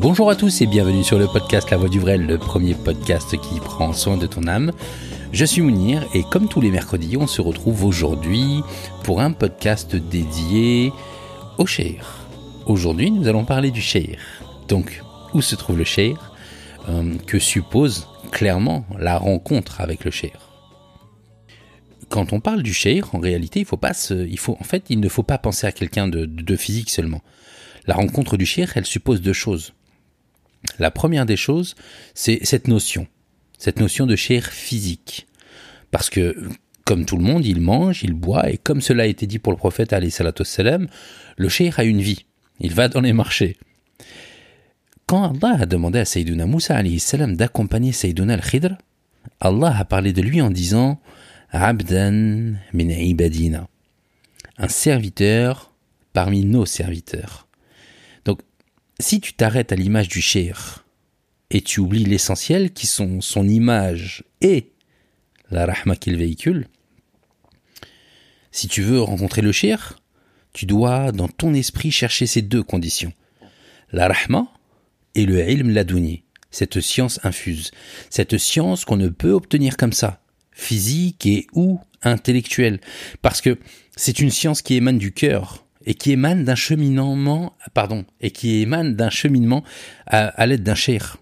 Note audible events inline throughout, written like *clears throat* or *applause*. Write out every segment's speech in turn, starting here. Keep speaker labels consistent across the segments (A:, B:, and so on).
A: Bonjour à tous et bienvenue sur le podcast La Voix du Vrai, le premier podcast qui prend soin de ton âme. Je suis Mounir et comme tous les mercredis, on se retrouve aujourd'hui pour un podcast dédié au Sheir. Aujourd'hui, nous allons parler du Sheir. Donc, où se trouve le Sheir euh, Que suppose clairement la rencontre avec le Sheir quand on parle du Sheir, en réalité, il faut pas fait, il ne faut pas penser à quelqu'un de, physique seulement. La rencontre du Sheir, elle suppose deux choses. La première des choses, c'est cette notion, cette notion de chair physique. Parce que, comme tout le monde, il mange, il boit, et comme cela a été dit pour le prophète, salam, le chair a une vie. Il va dans les marchés. Quand Allah a demandé à Sayyiduna Moussa salam d'accompagner Sayyiduna al-Khidr, Allah a parlé de lui en disant Abdan min ibadina, un serviteur parmi nos serviteurs si tu t'arrêtes à l'image du cher et tu oublies l'essentiel qui sont son image et la rahma qu'il véhicule, si tu veux rencontrer le cher, tu dois dans ton esprit chercher ces deux conditions. La rahma et le ilm ladouni, cette science infuse, cette science qu'on ne peut obtenir comme ça, physique et ou intellectuelle, parce que c'est une science qui émane du cœur, et qui émane d'un cheminement, pardon, et qui émane d'un cheminement à, l'aide d'un cher.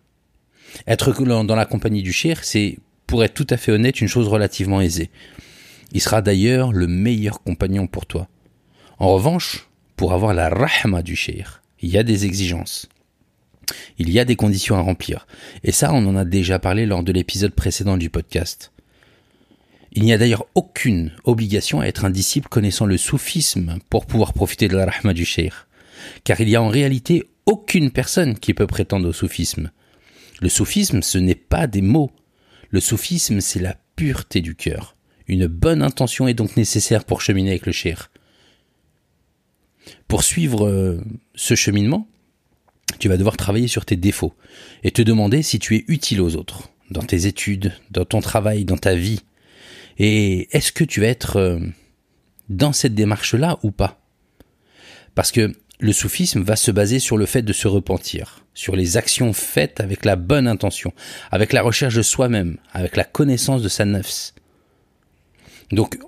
A: Être dans la compagnie du cher, c'est, pour être tout à fait honnête, une chose relativement aisée. Il sera d'ailleurs le meilleur compagnon pour toi. En revanche, pour avoir la rahma du cher, il y a des exigences. Il y a des conditions à remplir. Et ça, on en a déjà parlé lors de l'épisode précédent du podcast. Il n'y a d'ailleurs aucune obligation à être un disciple connaissant le soufisme pour pouvoir profiter de la rahma du cheikh, car il y a en réalité aucune personne qui peut prétendre au soufisme. Le soufisme, ce n'est pas des mots. Le soufisme, c'est la pureté du cœur. Une bonne intention est donc nécessaire pour cheminer avec le cheikh. Pour suivre euh, ce cheminement, tu vas devoir travailler sur tes défauts et te demander si tu es utile aux autres, dans tes études, dans ton travail, dans ta vie, et est-ce que tu vas être euh, dans cette démarche-là ou pas? Parce que le soufisme va se baser sur le fait de se repentir, sur les actions faites avec la bonne intention, avec la recherche de soi-même, avec la connaissance de sa nefs. Donc,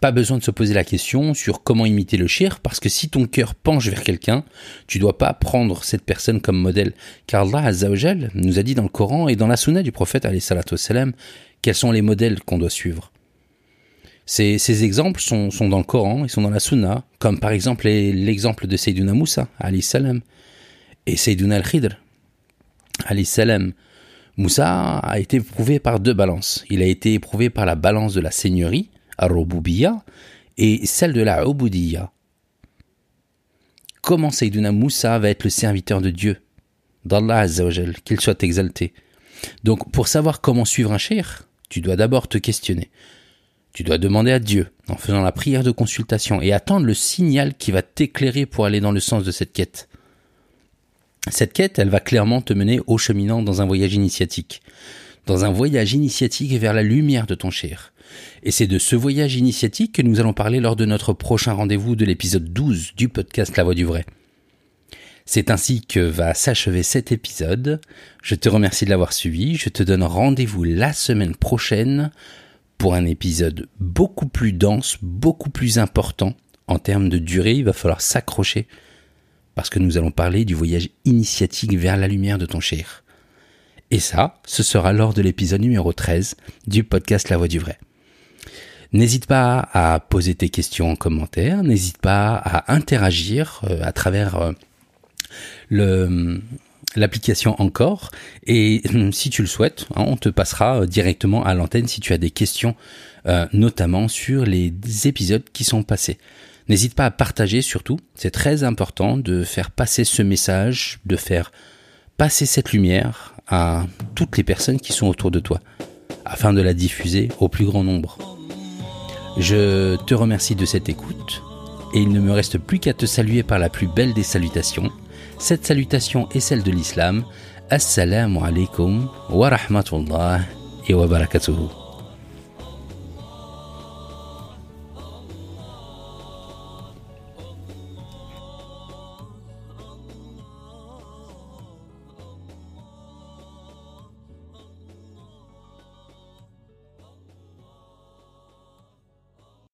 A: pas besoin de se poser la question sur comment imiter le shir, parce que si ton cœur penche vers quelqu'un, tu dois pas prendre cette personne comme modèle. Car Allah Azzawajal nous a dit dans le Coran et dans la sunna du prophète quels sont les modèles qu'on doit suivre. Ces, exemples sont, dans le Coran, ils sont dans la Sunna, comme par exemple l'exemple de Sayyiduna Moussa, salam, et Sayyiduna al-Khidr, salam. Moussa a été éprouvé par deux balances. Il a été éprouvé par la balance de la seigneurie, ar et celle de la Ubudiyya. Comment Sayyiduna Moussa va être le serviteur de Dieu, d'Allah Azzawajal, qu'il soit exalté? Donc, pour savoir comment suivre un cher, tu dois d'abord te questionner. Tu dois demander à Dieu, en faisant la prière de consultation, et attendre le signal qui va t'éclairer pour aller dans le sens de cette quête. Cette quête, elle va clairement te mener au cheminant dans un voyage initiatique. Dans un voyage initiatique vers la lumière de ton cher. Et c'est de ce voyage initiatique que nous allons parler lors de notre prochain rendez-vous de l'épisode 12 du podcast La Voix du Vrai. C'est ainsi que va s'achever cet épisode. Je te remercie de l'avoir suivi. Je te donne rendez-vous la semaine prochaine pour un épisode beaucoup plus dense, beaucoup plus important en termes de durée. Il va falloir s'accrocher parce que nous allons parler du voyage initiatique vers la lumière de ton cher. Et ça, ce sera lors de l'épisode numéro 13 du podcast La Voix du Vrai. N'hésite pas à poser tes questions en commentaire, n'hésite pas à interagir euh, à travers euh, le, l'application encore. Et *clears throat* si tu le souhaites, hein, on te passera euh, directement à l'antenne si tu as des questions, euh, notamment sur les épisodes qui sont passés. N'hésite pas à partager surtout, c'est très important de faire passer ce message, de faire passer cette lumière à toutes les personnes qui sont autour de toi, afin de la diffuser au plus grand nombre. Je te remercie de cette écoute, et il ne me reste plus qu'à te saluer par la plus belle des salutations, cette salutation est celle de l'islam. Assalamu alaikum wa rahmatullah et wa barakatuhu.